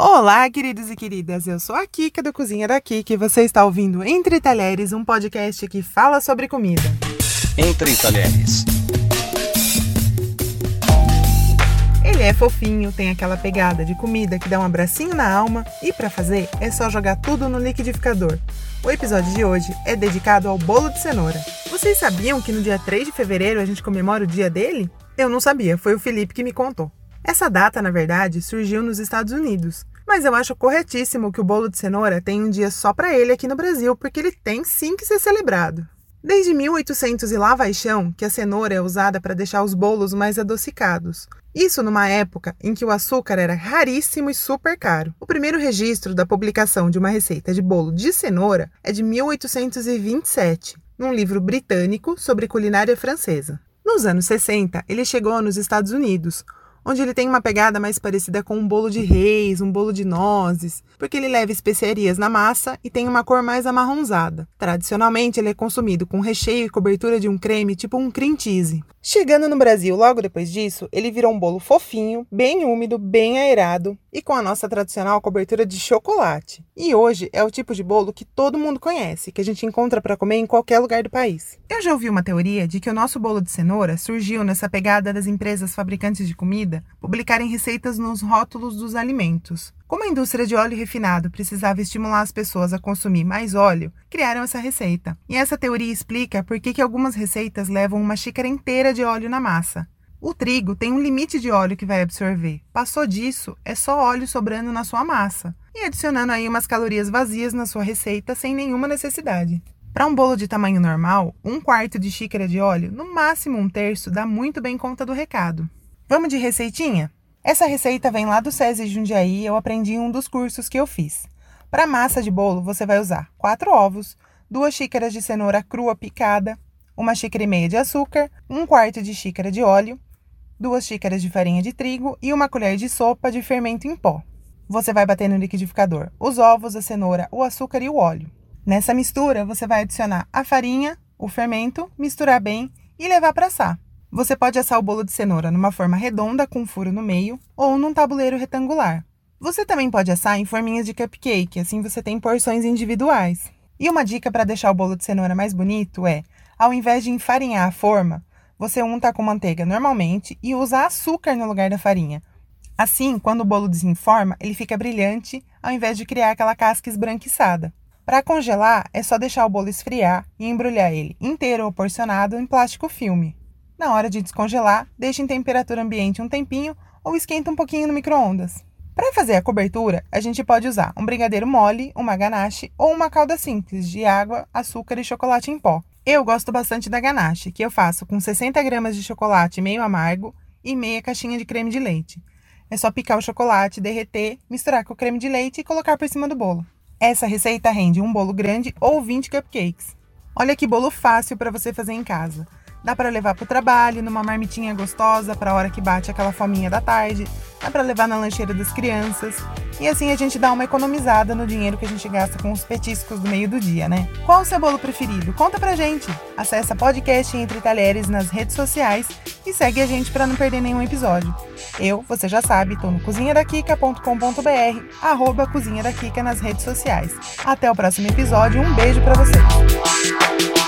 Olá, queridos e queridas. Eu sou a Kika do Cozinha da Kika e você está ouvindo Entre Talheres, um podcast que fala sobre comida. Entre Talheres. Ele é fofinho, tem aquela pegada de comida que dá um abracinho na alma e para fazer é só jogar tudo no liquidificador. O episódio de hoje é dedicado ao bolo de cenoura. Vocês sabiam que no dia 3 de fevereiro a gente comemora o dia dele? Eu não sabia, foi o Felipe que me contou. Essa data, na verdade, surgiu nos Estados Unidos, mas eu acho corretíssimo que o bolo de cenoura tenha um dia só para ele aqui no Brasil, porque ele tem sim que ser celebrado. Desde 1800 e lá vai chão que a cenoura é usada para deixar os bolos mais adocicados. Isso numa época em que o açúcar era raríssimo e super caro. O primeiro registro da publicação de uma receita de bolo de cenoura é de 1827, num livro britânico sobre culinária francesa. Nos anos 60, ele chegou nos Estados Unidos, onde ele tem uma pegada mais parecida com um bolo de reis, um bolo de nozes, porque ele leva especiarias na massa e tem uma cor mais amarronzada. Tradicionalmente, ele é consumido com recheio e cobertura de um creme tipo um cream cheese. Chegando no Brasil logo depois disso, ele virou um bolo fofinho, bem úmido, bem aerado e com a nossa tradicional cobertura de chocolate. E hoje é o tipo de bolo que todo mundo conhece, que a gente encontra para comer em qualquer lugar do país. Eu já ouvi uma teoria de que o nosso bolo de cenoura surgiu nessa pegada das empresas fabricantes de comida publicarem receitas nos rótulos dos alimentos. Como a indústria de óleo refinado precisava estimular as pessoas a consumir mais óleo, criaram essa receita. E essa teoria explica por que, algumas receitas levam uma xícara inteira de óleo na massa. O trigo tem um limite de óleo que vai absorver. Passou disso, é só óleo sobrando na sua massa. E adicionando aí umas calorias vazias na sua receita sem nenhuma necessidade. Para um bolo de tamanho normal, um quarto de xícara de óleo, no máximo um terço, dá muito bem conta do recado. Vamos de receitinha? Essa receita vem lá do SESI Jundiaí e eu aprendi em um dos cursos que eu fiz. Para massa de bolo, você vai usar 4 ovos, 2 xícaras de cenoura crua picada, uma xícara e meia de açúcar, 1 quarto de xícara de óleo, 2 xícaras de farinha de trigo e uma colher de sopa de fermento em pó. Você vai bater no liquidificador os ovos, a cenoura, o açúcar e o óleo. Nessa mistura, você vai adicionar a farinha, o fermento, misturar bem e levar para assar. Você pode assar o bolo de cenoura numa forma redonda com um furo no meio ou num tabuleiro retangular. Você também pode assar em forminhas de cupcake, assim você tem porções individuais. E uma dica para deixar o bolo de cenoura mais bonito é, ao invés de enfarinhar a forma, você unta com manteiga normalmente e usa açúcar no lugar da farinha. Assim, quando o bolo desenforma, ele fica brilhante, ao invés de criar aquela casca esbranquiçada. Para congelar, é só deixar o bolo esfriar e embrulhar ele inteiro ou porcionado em plástico filme. Na hora de descongelar, deixe em temperatura ambiente um tempinho ou esquenta um pouquinho no micro-ondas. Para fazer a cobertura, a gente pode usar um brigadeiro mole, uma ganache ou uma calda simples de água, açúcar e chocolate em pó. Eu gosto bastante da ganache, que eu faço com 60 gramas de chocolate meio amargo e meia caixinha de creme de leite. É só picar o chocolate, derreter, misturar com o creme de leite e colocar por cima do bolo. Essa receita rende um bolo grande ou 20 cupcakes. Olha que bolo fácil para você fazer em casa. Dá para levar para o trabalho, numa marmitinha gostosa para a hora que bate aquela fominha da tarde. Dá para levar na lancheira das crianças. E assim a gente dá uma economizada no dinheiro que a gente gasta com os petiscos do meio do dia, né? Qual o seu bolo preferido? Conta pra gente. Acesse podcast Entre Talheres nas redes sociais e segue a gente para não perder nenhum episódio. Eu, você já sabe, tô no cozinhadakika.com.br, arroba Cozinha da Kika nas redes sociais. Até o próximo episódio, um beijo para vocês.